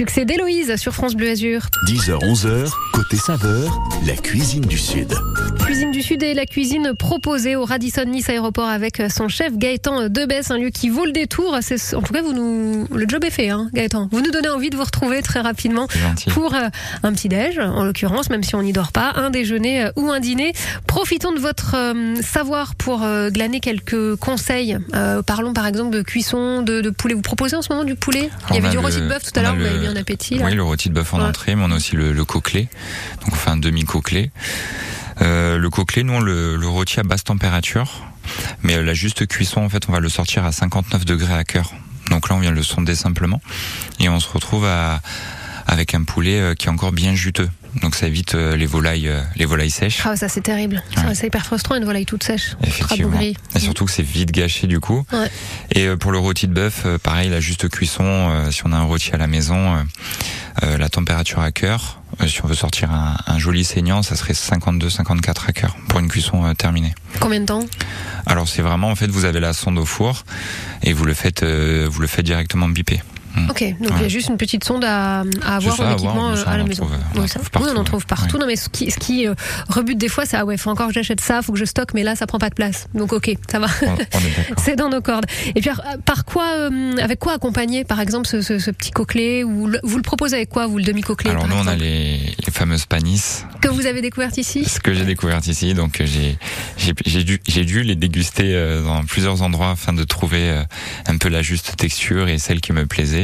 Speaker 2: succès d'Héloïse sur France Bleu Azur.
Speaker 1: 10h-11h, côté saveur, la cuisine du Sud.
Speaker 2: Cuisine du Sud et la cuisine proposée au Radisson Nice Aéroport avec son chef Gaëtan Debès, un lieu qui vaut le détour. En tout cas, vous nous... le job est fait, hein, Gaëtan. Vous nous donnez envie de vous retrouver très rapidement pour euh, un petit déj, en l'occurrence, même si on n'y dort pas, un déjeuner euh, ou un dîner. Profitons de votre euh, savoir pour euh, glaner quelques conseils. Euh, parlons par exemple de cuisson, de, de poulet. Vous proposez en ce moment du poulet? Il y avait du
Speaker 3: le-
Speaker 2: rôti de bœuf tout à l'heure, vous avez mis en appétit. là.
Speaker 3: Oui, le rôti de bœuf en
Speaker 2: Ouais.
Speaker 3: entrée, mais on a aussi le, le coquelet. Donc on fait un demi-coquelet. Euh, le coquelet, nous on le, le rôti à basse température, mais euh, la juste cuisson, en fait, on va le sortir à 59 degrés à cœur. Donc là, on vient le sonder simplement, et on se retrouve à, avec un poulet euh, qui est encore bien juteux. Donc ça évite les volailles, les volailles sèches.
Speaker 2: Ah, ça c'est terrible.
Speaker 3: Ouais.
Speaker 2: C'est hyper frustrant une volaille toute sèche.
Speaker 3: Effectivement. Et surtout que c'est vite gâché du coup.
Speaker 2: Ouais.
Speaker 3: Et pour le rôti de bœuf, pareil, la juste cuisson, si on a un rôti à la maison, la température à cœur, si on veut sortir un, un joli saignant, ça serait 52-54 à cœur pour une cuisson euh, terminée.
Speaker 2: Combien de temps?
Speaker 3: Alors c'est vraiment en fait vous avez la sonde au four et vous le faites euh, vous le faites directement biper.
Speaker 2: Ok, donc il y a juste une petite sonde à, à avoir en équipement euh, à la maison.
Speaker 3: euh, on en trouve partout,
Speaker 2: on en trouve partout.
Speaker 3: Ouais.
Speaker 2: Non, mais ce qui, ce qui euh, rebute des fois, c'est ah ouais, faut encore que j'achète ça, faut que je stocke, mais là ça prend pas de place. Donc ok, ça va. C'est dans nos cordes. Et puis, par quoi, euh, avec quoi accompagner, par exemple, ce, ce- ce petit coquelet ou le- vous le proposez avec quoi, vous le demi-coquelet
Speaker 3: Alors
Speaker 2: par
Speaker 3: nous on a les, les fameuses panisses,
Speaker 2: que vous avez découvert ici
Speaker 3: ce que j'ai découvert ici, donc j'ai dû j'ai dû les déguster dans plusieurs endroits afin de trouver un peu la juste texture et celle qui me plaisait.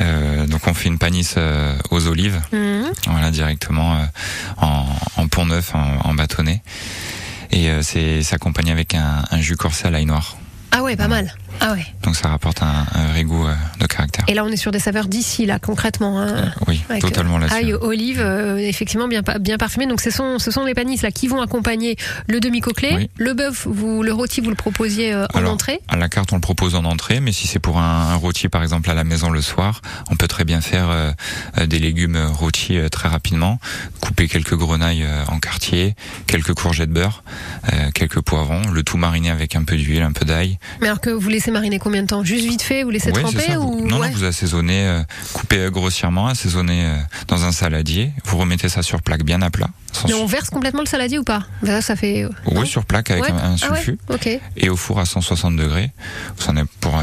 Speaker 3: Euh, donc on fait une panisse euh, aux olives,
Speaker 2: Mhm.
Speaker 3: voilà directement euh, en, en pont neuf, en, en bâtonnet, et c'est accompagné avec un, un jus corsé à l'ail noir.
Speaker 2: Ah ouais, pas mal. Ah ouais.
Speaker 3: Donc ça rapporte un, un vrai goût euh, de caractère.
Speaker 2: Et là, on est sur des saveurs d'ici, là, concrètement. hein.
Speaker 3: Euh, oui,
Speaker 2: Avec,
Speaker 3: totalement
Speaker 2: euh,
Speaker 3: là-dessus.
Speaker 2: Ail, olive, euh, effectivement bien, bien parfumé. Donc ce sont, ce sont les panisses là qui vont accompagner le.
Speaker 3: Oui.
Speaker 2: Le bœuf, vous, le rôti, vous le proposiez euh, en
Speaker 3: Alors,
Speaker 2: entrée?
Speaker 3: À la carte, on le propose en entrée, mais si c'est pour un, un rôti, par exemple, à la maison le soir, on peut très bien faire euh, euh, des légumes rôtis euh, très rapidement, couper quelques grenailles euh, en quartier, quelques courgettes beurre, euh, quelques poivrons, le tout mariné avec un peu d'huile, un peu d'ail.
Speaker 2: Mais alors que vous laissez mariner combien de temps Juste vite fait, vous laissez tremper ou
Speaker 3: non,
Speaker 2: ouais.
Speaker 3: non, vous assaisonnez, euh, coupez euh, grossièrement, assaisonnez euh, dans un saladier, vous remettez ça sur plaque bien à plat.
Speaker 2: Mais on verse complètement le saladier ou pas Ça, ça fait. non
Speaker 3: Oui, sur plaque avec
Speaker 2: Ouais.
Speaker 3: un, un
Speaker 2: Ah ouais,
Speaker 3: et au four à 160 degrés. Vous en êtes pour euh,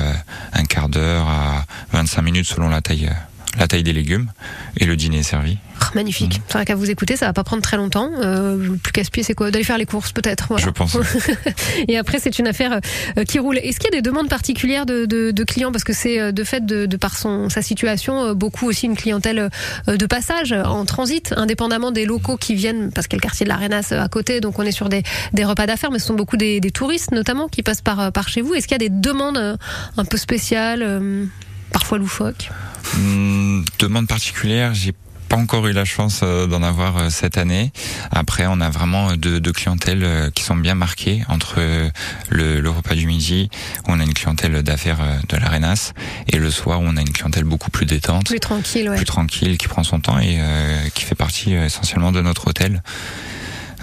Speaker 3: un quart d'heure à 25 minutes selon la taille, la taille des légumes. Et le dîner est servi.
Speaker 2: Ah, magnifique. C'est vrai qu'à vous écouter, ça va pas prendre très longtemps. Euh, le plus casse-pied, c'est quoi D'aller faire les courses, peut-être. voilà.
Speaker 3: Je pense.
Speaker 2: Et après, c'est une affaire euh, qui roule. Est-ce qu'il y a des demandes particulières de, de, de clients Parce que c'est euh, de fait, de, de par son, sa situation, beaucoup aussi une clientèle de passage, en transit, indépendamment des locaux qui viennent, parce qu'il y a le quartier de l'Arenas euh, à côté, donc on est sur des, des repas d'affaires, mais ce sont beaucoup des, des touristes notamment qui passent par, par chez vous. Est-ce qu'il y a des demandes un peu spéciales, parfois loufoques
Speaker 3: Hum, demande particulière, j'ai pas encore eu la chance euh, d'en avoir euh, cette année. Après, on a vraiment euh, deux, deux clientèles qui sont bien marquées entre le, le repas du midi, où on a une clientèle d'affaires de l'Arenas, et le soir, où on a une clientèle beaucoup plus détente.
Speaker 2: Plus tranquille, ouais.
Speaker 3: plus tranquille, qui prend son temps et euh, qui fait partie essentiellement de notre hôtel.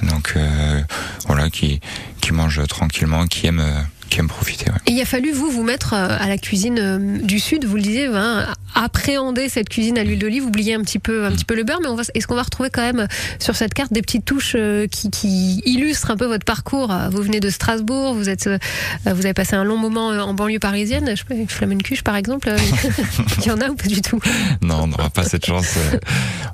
Speaker 3: Donc euh, voilà, qui qui mange tranquillement, qui aime euh, qui aime profiter. Ouais.
Speaker 2: Et il a fallu, vous, vous mettre euh, à la cuisine euh, du Sud, vous le disiez, hein, appréhender cette cuisine à l'huile d'olive, oublier un petit peu, un petit peu le beurre, mais on va, est-ce qu'on va retrouver quand même euh, sur cette carte des petites touches qui, qui illustrent un peu votre parcours? Vous venez de Strasbourg, vous êtes, vous avez passé un long moment en banlieue parisienne, je sais pas, Flamencuche par exemple, il y en a ou pas du tout?
Speaker 3: Non, on n'aura pas cette chance. euh,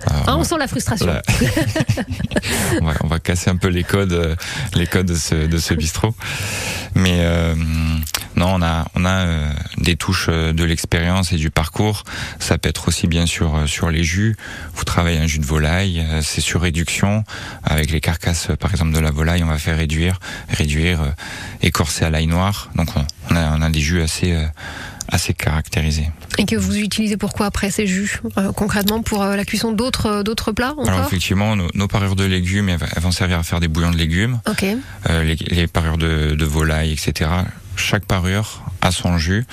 Speaker 2: Ah,
Speaker 3: on,
Speaker 2: On sent la frustration.
Speaker 3: On, va, on va casser un peu les codes, les codes de ce, de ce bistrot. Mais euh, non, on a, euh, des touches euh, de l'expérience et du parcours. Ça peut être aussi bien euh, sur les jus. Vous travaillez un jus de volaille, euh, c'est sur réduction. Avec les carcasses, euh, par exemple, de la volaille, on va faire réduire, réduire, euh, écorcer à l'ail noir. Donc on, a, des jus assez, euh, assez caractérisés.
Speaker 2: Et que vous utilisez pourquoi après ces jus euh, Concrètement pour euh, la cuisson d'autres euh, d'autres plats
Speaker 3: Alors effectivement, nos, nos parures de légumes, elles, vont servir à faire des bouillons de légumes. Euh, les parures de, de volaille, etc. Chaque parure a son jus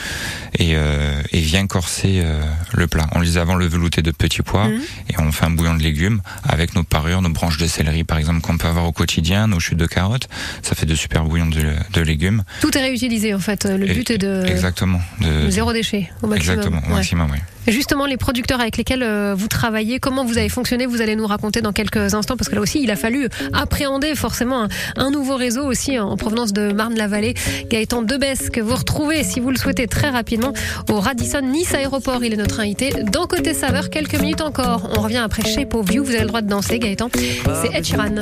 Speaker 3: et, euh, et vient corser euh, le plat. On les avant le velouté de petits pois
Speaker 2: Mhm.
Speaker 3: et on fait un bouillon de légumes avec nos parures, nos branches de céleri par exemple qu'on peut avoir au quotidien, nos chutes de carottes. Ça fait de super bouillons de, de légumes.
Speaker 2: Tout est réutilisé en fait. Le
Speaker 3: Et-
Speaker 2: but est de
Speaker 3: Exactement. De,
Speaker 2: zéro déchet au maximum.
Speaker 3: Exactement, au
Speaker 2: Ouais.
Speaker 3: maximum, oui.
Speaker 2: Justement, les producteurs avec lesquels euh, vous travaillez, comment vous avez fonctionné, vous allez nous raconter dans quelques instants, parce que là aussi, il a fallu appréhender forcément un, nouveau réseau aussi en provenance de Marne-la-Vallée. Gaëtan Debès, que vous retrouvez, si vous le souhaitez, très rapidement au Radisson Nice Aéroport. Il est notre invité dans Côté Saveur. Quelques minutes encore. On revient après Shape of You. Vous avez le droit de danser, Gaëtan. C'est Ed Sheeran.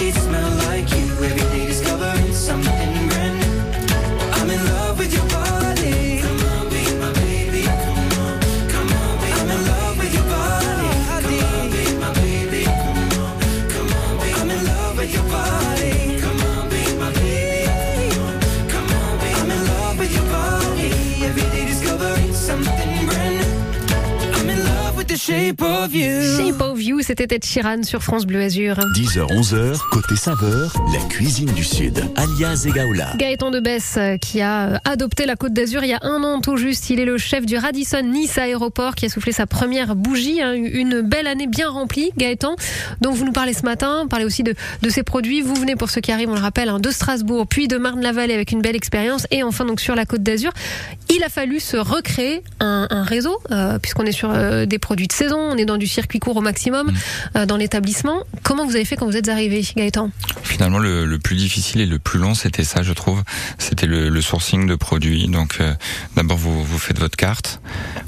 Speaker 9: Sheets smell like you. Every day shape of you.
Speaker 2: Shape of You, c'était Ed Sheeran sur France Bleu Azur.
Speaker 1: 10h, 11h, côté saveur, la cuisine du Sud, alias Egaola.
Speaker 2: Gaëtan Debès euh, qui a euh, adopté la Côte d'Azur il y a un an tout juste. Il est le chef du Radisson Nice Aéroport qui a soufflé sa première bougie. hein, une belle année bien remplie, Gaëtan. Donc vous nous parlez ce matin, parlez aussi de, de ses produits. Vous venez pour ceux qui arrivent, on le rappelle, hein, de Strasbourg, puis de Marne-la-Vallée avec une belle expérience. Et enfin donc sur la Côte d'Azur, il a fallu se recréer un, un réseau euh, puisqu'on est sur euh, des produits de saison, on est dans du circuit court au maximum euh, dans l'établissement. Comment vous avez fait quand vous êtes arrivé, Gaëtan?
Speaker 3: Finalement, le, le plus difficile et le plus long, c'était ça, je trouve. C'était le, le sourcing de produits. Donc, euh, d'abord, vous, vous faites votre carte,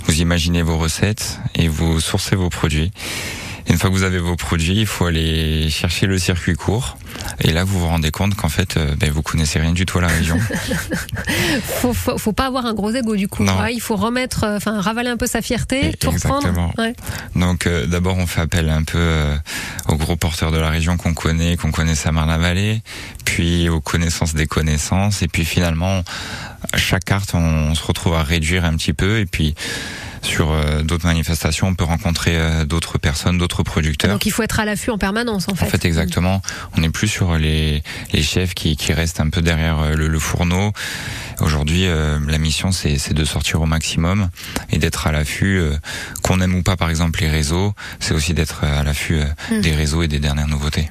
Speaker 3: vous imaginez vos recettes et vous sourcez vos produits. Une fois que vous avez vos produits, il faut aller chercher le circuit court. Et là, vous vous rendez compte qu'en fait, euh, ben, vous connaissez rien du tout à la région.
Speaker 2: faut, faut, faut pas avoir un gros ego du coup. Ouais, il faut remettre, euh, enfin ravaler un peu sa fierté,
Speaker 3: Et-
Speaker 2: tout reprendre.
Speaker 3: exactement.
Speaker 2: Ouais.
Speaker 3: Donc euh, d'abord on fait appel un peu euh, aux gros porteurs de la région qu'on connaît, qu'on connaît à Marne-la-Vallée, puis aux connaissances des connaissances, et puis finalement à chaque carte on, on se retrouve à réduire un petit peu, et puis sur euh, d'autres manifestations on peut rencontrer euh, d'autres personnes, d'autres producteurs.
Speaker 2: Donc il faut être à l'affût en permanence en fait.
Speaker 3: En fait, exactement. On n'est plus sur les, les chefs qui, qui restent un peu derrière euh, le, le fourneau. Aujourd'hui, euh, la mission, c'est c'est de sortir au maximum et d'être à l'affût. euh, Qu'on aime ou pas, par exemple, les réseaux, c'est aussi d'être à l'affût euh,
Speaker 2: Mm.
Speaker 3: des réseaux et des dernières nouveautés.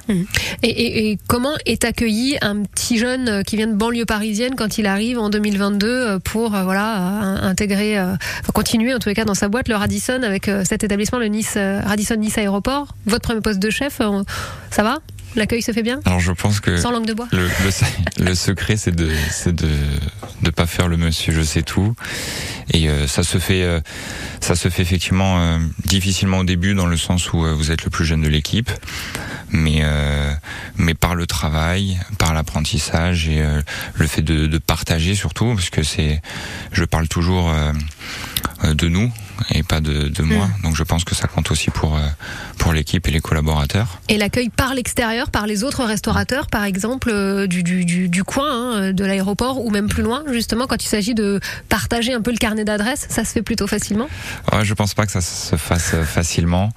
Speaker 2: Et, et- et comment est accueilli un petit jeune qui vient de banlieue parisienne quand il arrive en 2022 euh, pour voilà intégrer, euh, continuer en tous les cas dans sa boîte le Radisson avec euh, cet établissement le Nice euh, Radisson Nice Aéroport. Votre premier poste de chef, euh, ça va? L'accueil se fait bien
Speaker 3: Alors, je pense que
Speaker 2: Sans langue de bois.
Speaker 3: le, le, se- le secret, c'est de, c'est de, de pas faire le monsieur je sais tout. Et euh, ça se fait, euh, ça se fait effectivement euh, difficilement au début dans le sens où vous êtes le plus jeune de l'équipe, mais mais par le travail, par l'apprentissage et le fait de, de partager surtout, parce que c'est, je parle toujours de nous et pas de, de moi. Donc je pense que ça compte aussi pour l'équipe et les collaborateurs.
Speaker 2: Et l'accueil par l'extérieur, par les autres restaurateurs, par exemple, euh, du, du, du, du coin, hein, de l'aéroport, ou même plus loin, justement, quand il s'agit de partager un peu le carnet d'adresses, ça se fait plutôt facilement?
Speaker 3: Ouais, je pense pas que ça se fasse euh, facilement.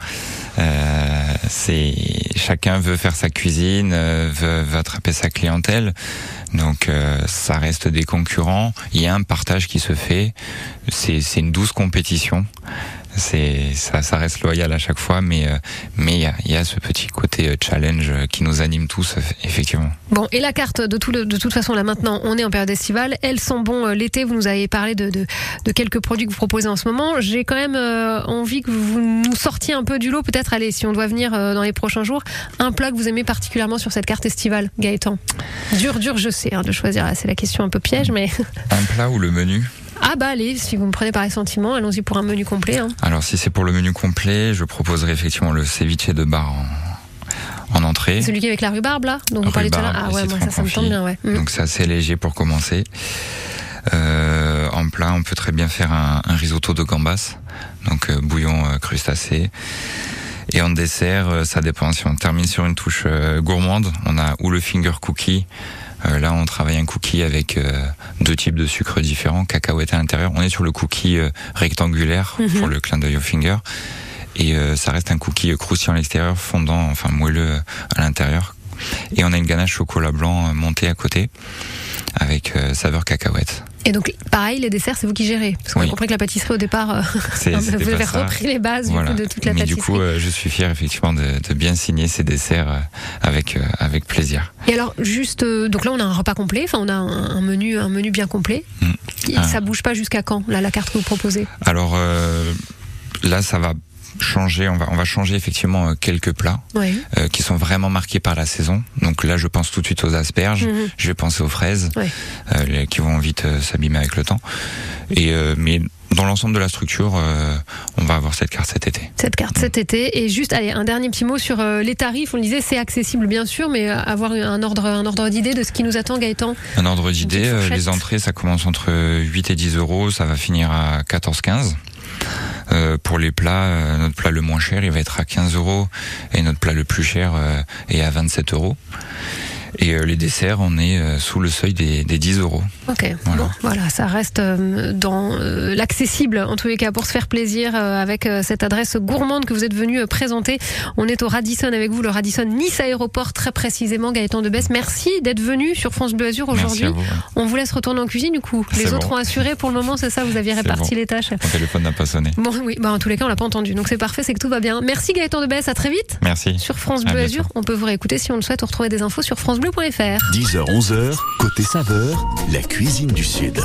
Speaker 3: Euh, c'est chacun veut faire sa cuisine, veut, veut attraper sa clientèle, donc euh, ça reste des concurrents. Il y a un partage qui se fait. C'est une douce compétition. C'est ça, ça reste loyal à chaque fois, mais euh, mais il y a, il y a ce petit côté euh, challenge euh, qui nous anime tous effectivement.
Speaker 2: Bon, et la carte, de, tout le- de toute façon, là maintenant, on est en période estivale. Elles sont bons euh, l'été. Vous nous avez parlé de, de, de quelques produits que vous proposez en ce moment. J'ai quand même euh, envie que vous nous sortiez un peu du lot. Peut-être, allez, si on doit venir euh, dans les prochains jours, un plat que vous aimez particulièrement sur cette carte estivale, Gaëtan. Dur, dur, je sais, hein, de choisir. C'est la question un peu piège, mais.
Speaker 3: Un plat ou le menu?
Speaker 2: Ah bah allez, si vous me prenez par les sentiments, allons-y pour un menu complet. hein.
Speaker 3: Alors si c'est pour le menu complet, je proposerai effectivement le ceviche de bar en, en entrée.
Speaker 2: Celui qui est avec la rhubarbe là, dont vous parlez tout à l'heure.
Speaker 3: Rhubarbe,
Speaker 2: Ah ouais, moi ça, ça me tente bien, ouais. Mm.
Speaker 3: Donc c'est assez léger pour commencer. Euh, en plat, on peut très bien faire un, un risotto de gambas, donc euh, bouillon euh, crustacé. Et en dessert, ça dépend. Si on termine sur une touche gourmande, on a ou le finger cookie. Euh, là, on travaille un cookie avec euh, deux types de sucres différents, cacahuètes à l'intérieur. On est sur le cookie euh, rectangulaire
Speaker 2: Mhm.
Speaker 3: pour le clin d'œil au finger. Et euh, ça reste un cookie euh, croustillant à l'extérieur, fondant, enfin moelleux à l'intérieur. Et on a une ganache chocolat blanc montée à côté avec euh, saveur cacahuète.
Speaker 2: Et donc, pareil, les desserts, c'est vous qui gérez. Parce qu'on a
Speaker 3: Oui.
Speaker 2: compris que la pâtisserie, au départ, euh, vous avez repris les bases du
Speaker 3: Voilà.
Speaker 2: coup, de toute la
Speaker 3: Mais
Speaker 2: pâtisserie.
Speaker 3: du coup, euh, je suis fier effectivement de, de bien signer ces desserts euh, avec euh, avec plaisir.
Speaker 2: Et alors, juste, euh, donc là, on a un repas complet, enfin, on a un, un menu, un menu bien complet.
Speaker 3: Mm.
Speaker 2: Et
Speaker 3: Ah.
Speaker 2: ça bouge pas jusqu'à quand, là, la carte que vous proposez?
Speaker 3: Alors là, ça va changer. On va on va changer effectivement euh, quelques plats
Speaker 2: Oui.
Speaker 3: euh, qui sont vraiment marqués par la saison. Donc là, je pense tout de suite aux asperges.
Speaker 2: Mhm.
Speaker 3: Je vais penser aux fraises,
Speaker 2: Ouais.
Speaker 3: euh, qui vont vite euh, s'abîmer avec le temps. Et euh, mais dans l'ensemble de la structure, euh, on va avoir cette carte cet été.
Speaker 2: Cette carte cet été. Et juste, allez, un dernier petit mot sur euh, les tarifs. On le disait, c'est accessible, bien sûr, mais avoir un ordre, un ordre d'idée de ce qui nous attend, Gaëtan.
Speaker 3: Un ordre d'idée, euh, les entrées, ça commence entre 8 et 10 euros, ça va finir à 14-15. Euh, pour les plats, euh, notre plat le moins cher, il va être à 15 euros et notre plat le plus cher euh, est à 27 euros. Et euh, les desserts, on est euh, sous le seuil des, des 10 euros.
Speaker 2: Ok,
Speaker 3: Voilà.
Speaker 2: bon, voilà, ça reste euh, dans l'accessible, en tous les cas, pour se faire plaisir avec cette adresse gourmande que vous êtes venu présenter. On est au Radisson avec vous, le Radisson Nice Aéroport, très précisément, Gaëtan Debesse. Merci d'être venu sur France Bleu Azur aujourd'hui.
Speaker 3: ouais.
Speaker 2: On vous laisse retourner en cuisine, du coup. Les autres
Speaker 3: bon.
Speaker 2: ont assuré pour le moment, c'est ça, vous aviez réparti
Speaker 3: bon.
Speaker 2: les tâches.
Speaker 3: Mon téléphone n'a pas sonné.
Speaker 2: Bon, oui, bah, en tous les cas, on l'a pas entendu, donc c'est parfait, c'est que tout va bien. Merci Gaëtan Debesse, à très vite.
Speaker 3: Merci.
Speaker 2: Sur France Bleu. Azur, on peut vous réécouter si on le souhaite ou retrouver des infos sur FranceBleu.fr.
Speaker 1: 10h-11h, côté saveur, la cuisine du Sud.